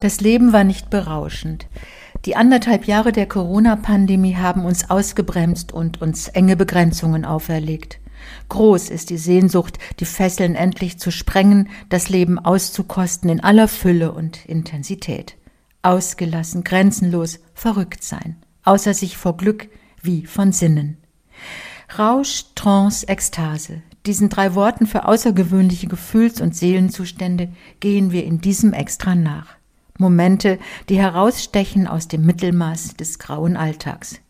Das Leben war nicht berauschend. Die anderthalb Jahre der Corona-Pandemie haben uns ausgebremst und uns enge Begrenzungen auferlegt. Groß ist die Sehnsucht, die Fesseln endlich zu sprengen, das Leben auszukosten in aller Fülle und Intensität. Ausgelassen, grenzenlos, verrückt sein, außer sich vor Glück wie von Sinnen. Rausch, Trance, Ekstase. Diesen drei Worten für außergewöhnliche Gefühls- und Seelenzustände gehen wir in diesem Extra nach. Momente, die herausstechen aus dem Mittelmaß des grauen Alltags.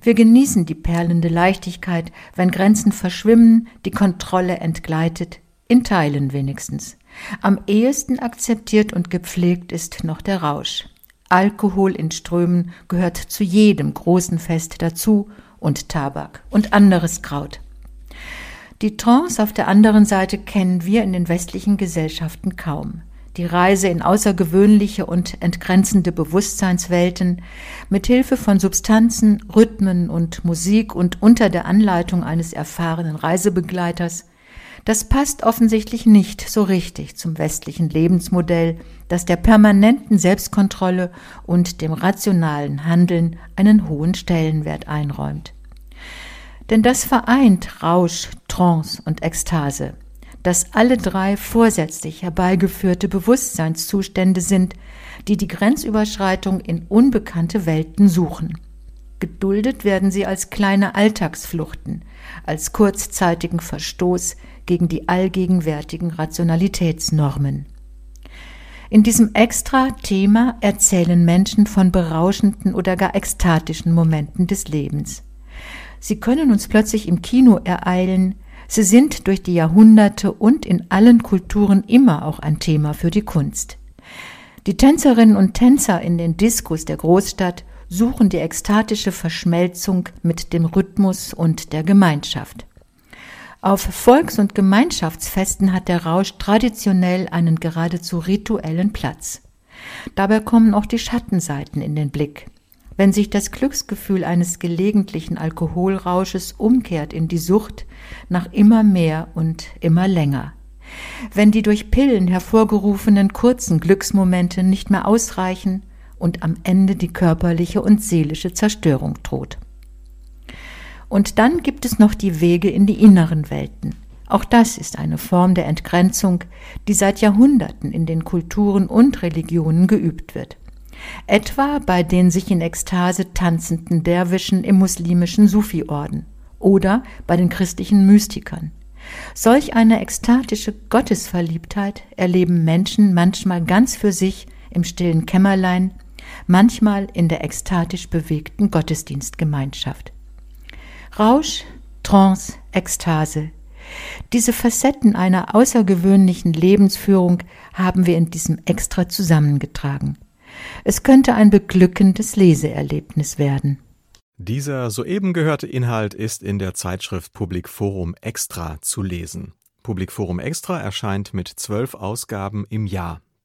Wir genießen die perlende Leichtigkeit, wenn Grenzen verschwimmen, die Kontrolle entgleitet, in Teilen wenigstens. Am ehesten akzeptiert und gepflegt ist noch der Rausch. Alkohol in Strömen gehört zu jedem großen Fest dazu und Tabak und anderes Kraut. Die Trance auf der anderen Seite kennen wir in den westlichen Gesellschaften kaum die Reise in außergewöhnliche und entgrenzende Bewusstseinswelten mit Hilfe von Substanzen, Rhythmen und Musik und unter der Anleitung eines erfahrenen Reisebegleiters, das passt offensichtlich nicht so richtig zum westlichen Lebensmodell, das der permanenten Selbstkontrolle und dem rationalen Handeln einen hohen Stellenwert einräumt. Denn das vereint Rausch, Trance und Ekstase dass alle drei vorsätzlich herbeigeführte Bewusstseinszustände sind, die die Grenzüberschreitung in unbekannte Welten suchen. Geduldet werden sie als kleine Alltagsfluchten, als kurzzeitigen Verstoß gegen die allgegenwärtigen Rationalitätsnormen. In diesem Extra-Thema erzählen Menschen von berauschenden oder gar ekstatischen Momenten des Lebens. Sie können uns plötzlich im Kino ereilen, Sie sind durch die Jahrhunderte und in allen Kulturen immer auch ein Thema für die Kunst. Die Tänzerinnen und Tänzer in den Diskos der Großstadt suchen die ekstatische Verschmelzung mit dem Rhythmus und der Gemeinschaft. Auf Volks- und Gemeinschaftsfesten hat der Rausch traditionell einen geradezu rituellen Platz. Dabei kommen auch die Schattenseiten in den Blick. Wenn sich das Glücksgefühl eines gelegentlichen Alkoholrausches umkehrt in die Sucht nach immer mehr und immer länger. Wenn die durch Pillen hervorgerufenen kurzen Glücksmomente nicht mehr ausreichen und am Ende die körperliche und seelische Zerstörung droht. Und dann gibt es noch die Wege in die inneren Welten. Auch das ist eine Form der Entgrenzung, die seit Jahrhunderten in den Kulturen und Religionen geübt wird etwa bei den sich in Ekstase tanzenden Derwischen im muslimischen Sufi-Orden oder bei den christlichen Mystikern. Solch eine ekstatische Gottesverliebtheit erleben Menschen manchmal ganz für sich im stillen Kämmerlein, manchmal in der ekstatisch bewegten Gottesdienstgemeinschaft. Rausch, Trance, Ekstase. Diese Facetten einer außergewöhnlichen Lebensführung haben wir in diesem Extra zusammengetragen. Es könnte ein beglückendes Leseerlebnis werden. Dieser soeben gehörte Inhalt ist in der Zeitschrift Public Forum Extra zu lesen. Public Forum Extra erscheint mit zwölf Ausgaben im Jahr.